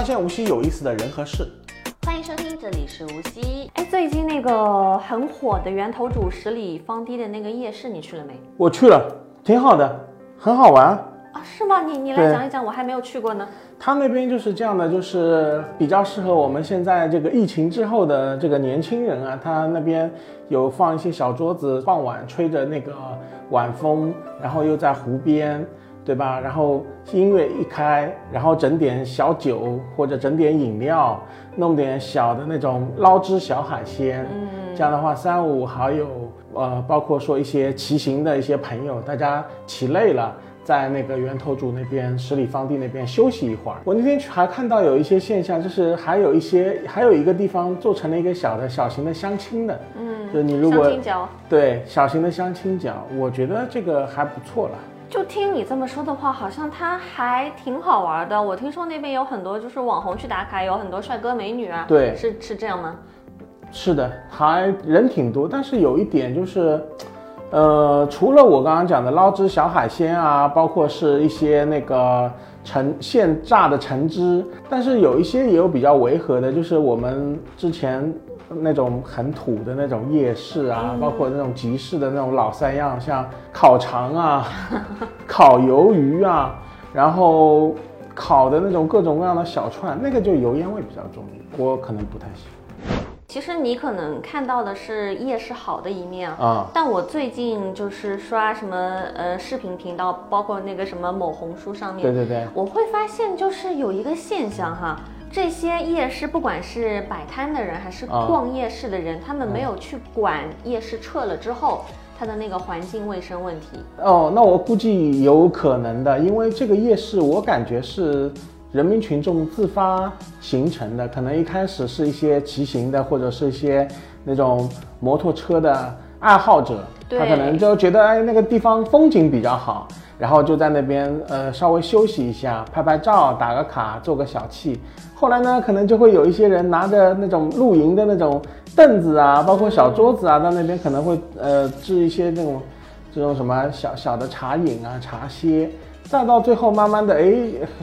发现无锡有意思的人和事。欢迎收听，这里是无锡。哎，最近那个很火的源头主十里方堤的那个夜市，你去了没？我去了，挺好的，很好玩。啊，是吗？你你来讲一讲，我还没有去过呢。他那边就是这样的，就是比较适合我们现在这个疫情之后的这个年轻人啊。他那边有放一些小桌子，傍晚吹着那个晚风，然后又在湖边，对吧？然后音乐一开，然后整点小酒或者整点饮料，弄点小的那种捞汁小海鲜。嗯，这样的话，三五好友，呃，包括说一些骑行的一些朋友，大家骑累了，在那个源头主那边十里方地那边休息一会儿。我那天去还看到有一些现象，就是还有一些还有一个地方做成了一个小的小型的相亲的，嗯，就你如果相亲角。对小型的相亲角，我觉得这个还不错了。就听你这么说的话，好像它还挺好玩的。我听说那边有很多就是网红去打卡，有很多帅哥美女啊。对是是这样吗？是的，还人挺多，但是有一点就是，呃，除了我刚刚讲的捞汁小海鲜啊，包括是一些那个橙现榨的橙汁，但是有一些也有比较违和的，就是我们之前那种很土的那种夜市啊，包括那种集市的那种老三样，像烤肠啊、烤鱿鱼啊，然后烤的那种各种各样的小串，那个就油烟味比较重，我可能不太喜欢其实你可能看到的是夜市好的一面啊。但我最近就是刷什么呃视频频道，包括那个什么某红书上面，对对对。我会发现就是有一个现象哈，这些夜市不管是摆摊的人还是啊。逛夜市的人，他们没有去管夜市撤了之后它的那个环境卫生问题。哦，那我估计有可能的，因为这个夜市我感觉是人民群众自发形成的，可能一开始是一些骑行的，或者是一些那种摩托车的爱好者，他可能就觉得哎那个地方风景比较好，然后就在那边呃稍微休息一下，拍拍照，打个卡，做个小憩。后来呢，可能就会有一些人拿着那种露营的那种凳子啊，包括小桌子啊，到那边可能会呃制一些那种这种什么小小的茶饮啊、茶歇，再到最后慢慢的，哎，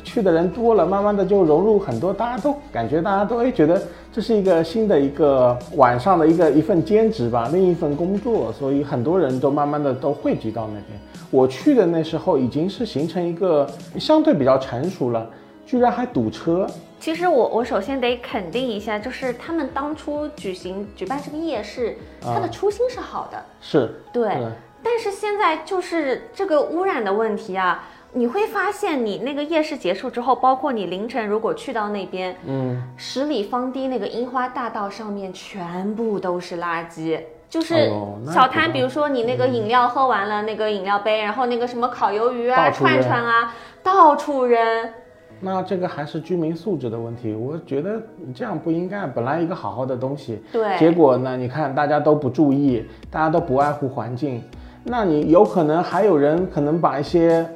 去的人多了，慢慢的就融入很多，大家都感觉大家都哎觉得这是一个新的一个晚上的一个一份兼职吧，另一份工作，所以很多人都慢慢的都汇集到那边。我去的那时候已经是形成一个相对比较成熟了，居然还堵车，其实我我首先得肯定一下，就是他们当初举行举办这个夜市，它的初心是好的，是对。对。但是现在就是这个污染的问题啊，你会发现你那个夜市结束之后，包括你凌晨如果去到那边，嗯，十里方堤那个樱花大道上面全部都是垃圾。就是小摊，比如说你那个饮料喝完了，那个饮料杯，然后那个什么烤鱿鱼啊、串串啊，到处扔。那这个还是居民素质的问题，我觉得这样不应该。本来一个好好的东西，对，结果呢，你看大家都不注意，大家都不爱护环境，那你有可能还有人可能把一些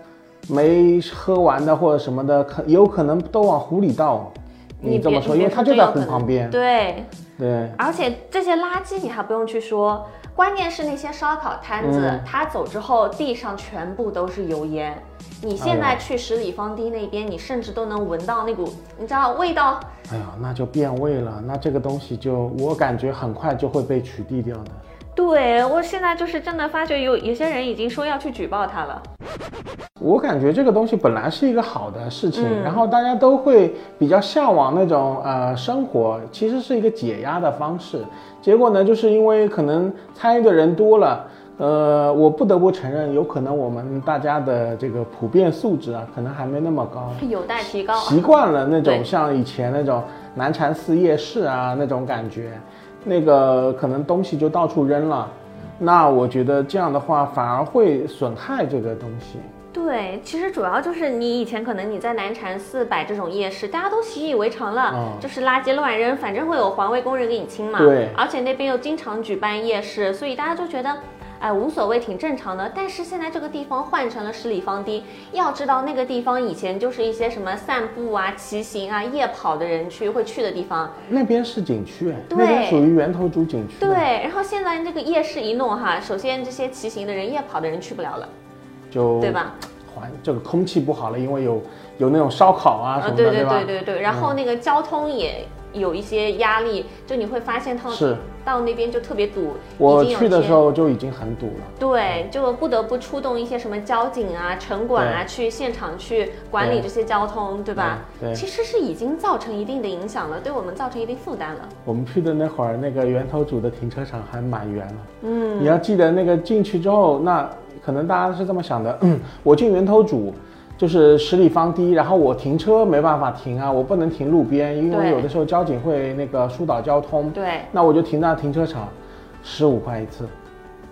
没喝完的或者什么的，可有可能都往湖里倒。你这么说，因为它就在湖旁边。对，对，而且这些垃圾你还不用去说，关键是那些烧烤摊子，嗯他走之后地上全部都是油烟。你现在去十里方堤那边，你甚至都能闻到那股，你知道味道。哎呀，那就变味了，那这个东西就我感觉很快就会被取缔掉的。对我现在就是真的发觉有有些人已经说要去举报他了。我感觉这个东西本来是一个好的事情，嗯然后大家都会比较向往那种呃生活，其实是一个解压的方式。结果呢，就是因为可能参与的人多了，呃，我不得不承认，有可能我们大家的这个普遍素质啊，可能还没那么高。有待提高。习惯了那种像以前那种南禅寺夜市啊那种感觉，那个可能东西就到处扔了。那我觉得这样的话反而会损害这个东西。对，其实主要就是你以前可能你在南禅寺摆这种夜市，大家都习以为常了，嗯就是垃圾乱扔，反正会有环卫工人给你清嘛。对而且那边又经常举办夜市，所以大家就觉得。哎，无所谓，挺正常的。但是现在这个地方换成了十里方堤，要知道那个地方以前就是一些什么散步啊、骑行啊、夜跑的人去会去的地方。那边是景区，哎对那边属于源头主景区。，对，然后现在这个夜市一弄哈，首先这些骑行的人、夜跑的人去不了了，就对吧？环这个空气不好了，因为有有那种烧烤啊什啊，么的，对对吧？对对对，然后那个交通也有一些压力，就你会发现它是到那边就特别堵，我去的时候就已经很堵了。对，就不得不出动一些什么交警啊、城管啊，去现场去管理这些交通，对吧？对对其实是已经造成一定的影响了，对我们造成一定负担了。我们去的那会儿，那个源头组的停车场还满员了。嗯，你要记得那个进去之后，那可能大家是这么想的，嗯，我进源头组就是十里方堤，然后我停车没办法停啊，我不能停路边，因为有的时候交警会那个疏导交通，对，那我就停在停车场，十五块一次，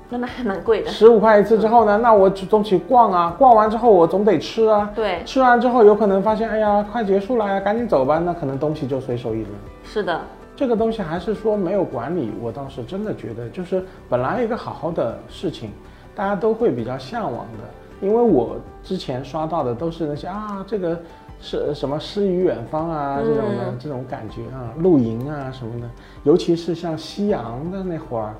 那么还蛮贵的。十五块一次之后呢，那我总起逛啊，逛完之后我总得吃啊，对，吃完之后有可能发现，哎呀，快结束了呀，赶紧走吧，那可能东西就随手一扔。是的，这个东西还是说没有管理，我倒是真的觉得，就是本来一个好好的事情，大家都会比较向往的。因为我之前刷到的都是那些啊，这个是什么诗与远方啊这种的、嗯这种感觉啊，露营啊什么的，尤其是像夕阳的那会儿，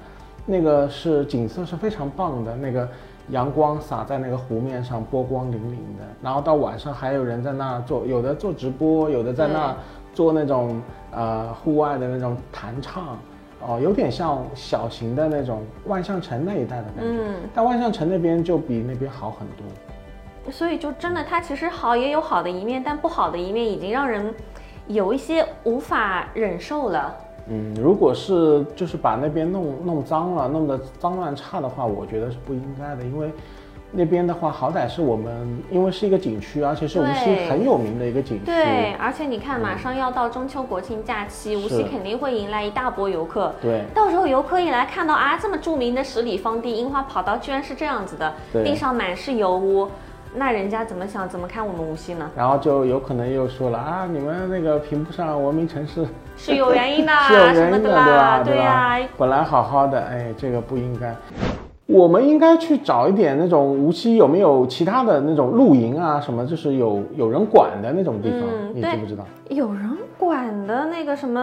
那个是景色是非常棒的，那个阳光洒在那个湖面上，波光粼粼的。然后到晚上还有人在那做，有的做直播，有的在那做那种呃户外的那种弹唱。哦，有点像小型的那种万象城那一带的感觉，嗯但万象城那边就比那边好很多。所以就真的它其实好也有好的一面，但不好的一面已经让人有一些无法忍受了。嗯，如果是就是把那边弄弄脏了，弄得脏乱差的话，我觉得是不应该的，因为那边的话，好歹是我们，因为是一个景区，而且是无锡很有名的一个景区。对，而且你看，马上要到中秋国庆假期，无锡肯定会迎来一大波游客。对到时候游客一来看到啊，这么著名的十里芳地樱花跑道居然是这样子的，对地上满是油污，那人家怎么想，怎么看我们无锡呢？然后就有可能又说了啊，你们那个评不上文明城市，是有原因的，是有什么原因的，对吧？对呀、吧？本来好好的，哎，这个不应该。我们应该去找一点那种无锡有没有其他的那种露营啊，什么就是有有人管的那种地方，嗯你知不知道？有人管的那个什么，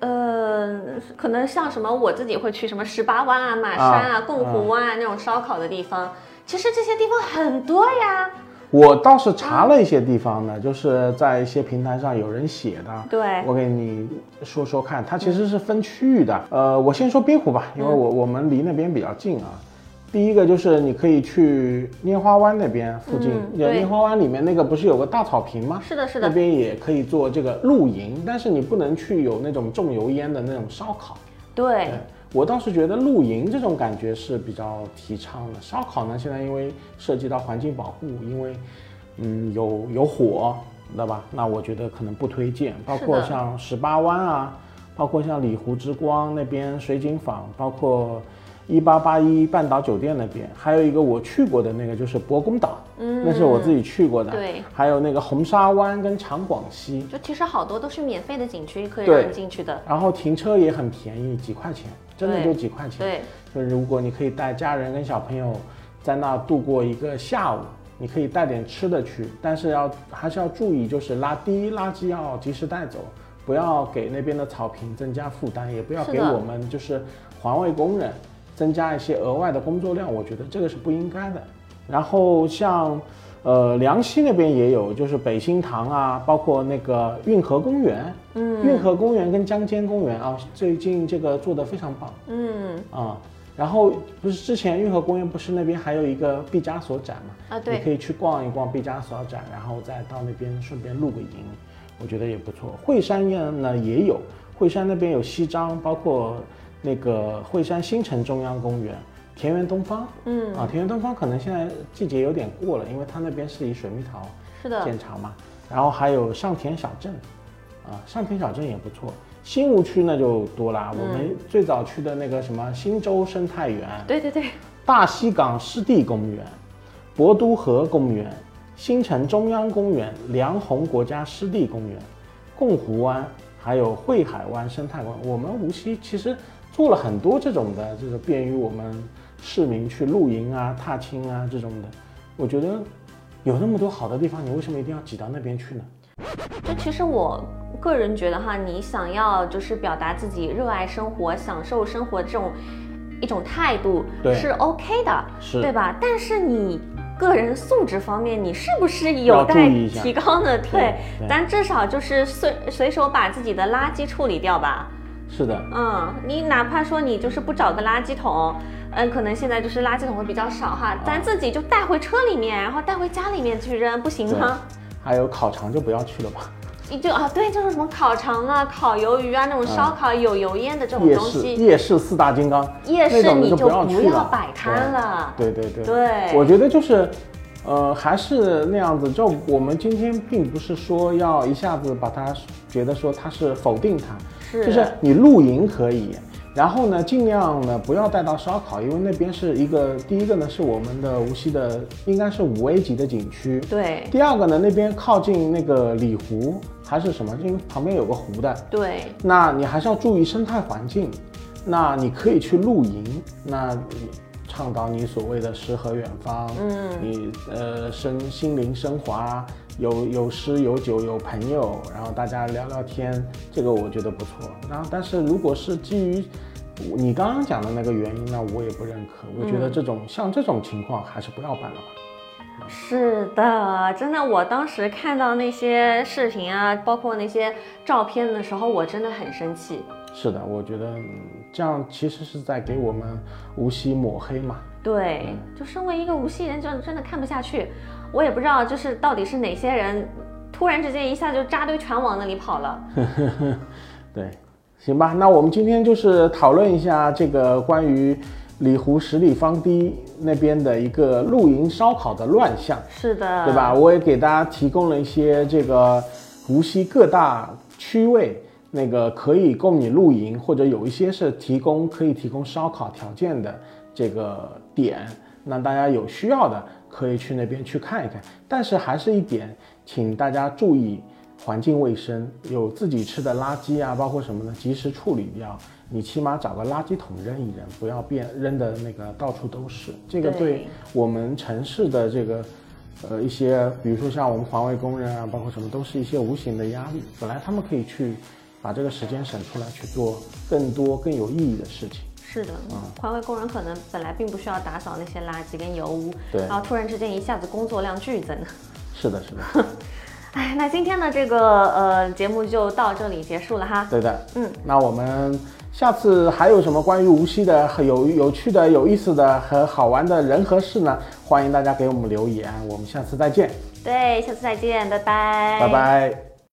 呃，可能像什么我自己会去什么十八湾啊、马山啊、啊贡湖湾啊那种烧烤的地方，其实这些地方很多呀。我倒是查了一些地方呢，就是在一些平台上有人写的。对我给你说说看，它其实是分区域的。呃，我先说滨湖吧，因为我我们离那边比较近啊。第一个就是你可以去拈花湾那边附近，嗯对拈花湾里面那个不是有个大草坪吗？是的，是的，那边也可以做这个露营，但是你不能去有那种重油烟的那种烧烤。对，我倒是觉得露营这种感觉是比较提倡的。烧烤呢，现在因为涉及到环境保护，因为嗯有有火，知道吧？那我觉得可能不推荐。包括像十八湾啊，包括像里湖之光那边水景坊，包括一八八一半岛酒店那边，还有一个我去过的那个就是博公岛，嗯那是我自己去过的。对，还有那个红沙湾跟长广西，就其实好多都是免费的景区，可以让你进去的。然后停车也很便宜，几块钱，真的就几块钱。对，就是如果你可以带家人跟小朋友在那度过一个下午，你可以带点吃的去，但是要还是要注意，就是垃第一垃圾要及时带走，不要给那边的草坪增加负担，也不要给我们就是环卫工人增加一些额外的工作量，我觉得这个是不应该的。然后像。呃，梁溪那边也有，就是北新塘啊，包括那个运河公园，嗯运河公园跟江间公园啊，最近这个做的非常棒。嗯啊、然后不是之前运河公园不是那边还有一个毕加索展嘛？啊，对，你可以去逛一逛毕加索展，然后再到那边顺便露个营，我觉得也不错。惠山呢也有，惠山那边有西张，包括那个惠山新城中央公园、田园东方。嗯，啊，田园东方可能现在季节有点过了，因为它那边是以水蜜桃是的，见长嘛。然后还有上田小镇，啊，上田小镇也不错。新吴区那就多啦，我们最早去的那个什么新洲生态园，对对对，大西港湿地公园、博都河公园、新城中央公园、梁鸿国家湿地公园、贡湖湾，还有惠海湾生态馆。我们无锡其实做了很多这种的，就是便于我们市民去露营啊、踏青啊这种的。我觉得有那么多好的地方，你为什么一定要挤到那边去呢？就其实我个人觉得哈，你想要就是表达自己热爱生活、享受生活这种一种态度是 OK 的，是对吧？但是你个人素质方面，你是不是有待提高呢？对，咱至少就是随随手把自己的垃圾处理掉吧。是的，嗯，你哪怕说你就是不找个垃圾桶，嗯，可能现在就是垃圾桶会比较少哈，咱自己就带回车里面，然后带回家里面去扔，不行吗？还有烤肠就不要去了吧。你就啊，对，就是什么烤肠啊、烤鱿鱼啊，那种烧烤有油烟的这种东西。夜市四大金刚，夜市你就不要摆摊了。对对对。对。我觉得就是，呃，还是那样子。就我们今天并不是说要一下子把它觉得说它是否定它，是，就是你露营可以。然后呢，尽量呢不要带到烧烤，因为那边是一个第一个呢是我们的无锡的，应该是五 A 级的景区。对。第二个呢，那边靠近那个里湖还是什么，因为旁边有个湖的。对。那你还是要注意生态环境。那你可以去露营，那倡导你所谓的诗和远方。嗯。你呃身心灵升华，有有诗有酒有朋友，然后大家聊聊天，这个我觉得不错。然后但是如果是基于你刚刚讲的那个原因呢，我也不认可。我觉得这种像这种情况还是不要办了吧。是的，真的，我当时看到那些视频啊，包括那些照片的时候，我真的很生气。是的，我觉得这样其实是在给我们无锡抹黑嘛。对，就身为一个无锡人，就真的看不下去。我也不知道，就是到底是哪些人突然之间一下就扎堆全往那里跑了。对。行吧，那我们今天就是讨论一下这个关于里湖十里方堤那边的一个露营烧烤的乱象。是的，对吧？我也给大家提供了一些这个无锡各大区位那个可以供你露营，或者有一些是提供可以提供烧烤条件的这个点。那大家有需要的可以去那边去看一看。但是还是一点，请大家注意。环境卫生，有自己吃的垃圾啊，包括什么呢？及时处理掉。你起码找个垃圾桶扔一扔，不要变扔的那个到处都是。这个对我们城市的这个，呃，一些，比如说像我们环卫工人啊，包括什么，都是一些无形的压力。本来他们可以去把这个时间省出来，去做更多更有意义的事情。是的，嗯，环卫工人可能本来并不需要打扫那些垃圾跟油污，对，然后突然之间一下子工作量剧增。是的，是的。哎，那今天的这个呃节目就到这里结束了哈。对的，嗯，那我们下次还有什么关于无锡的有有趣的、有意思的和好玩的人和事呢？欢迎大家给我们留言，我们下次再见。对，下次再见，拜拜。拜拜。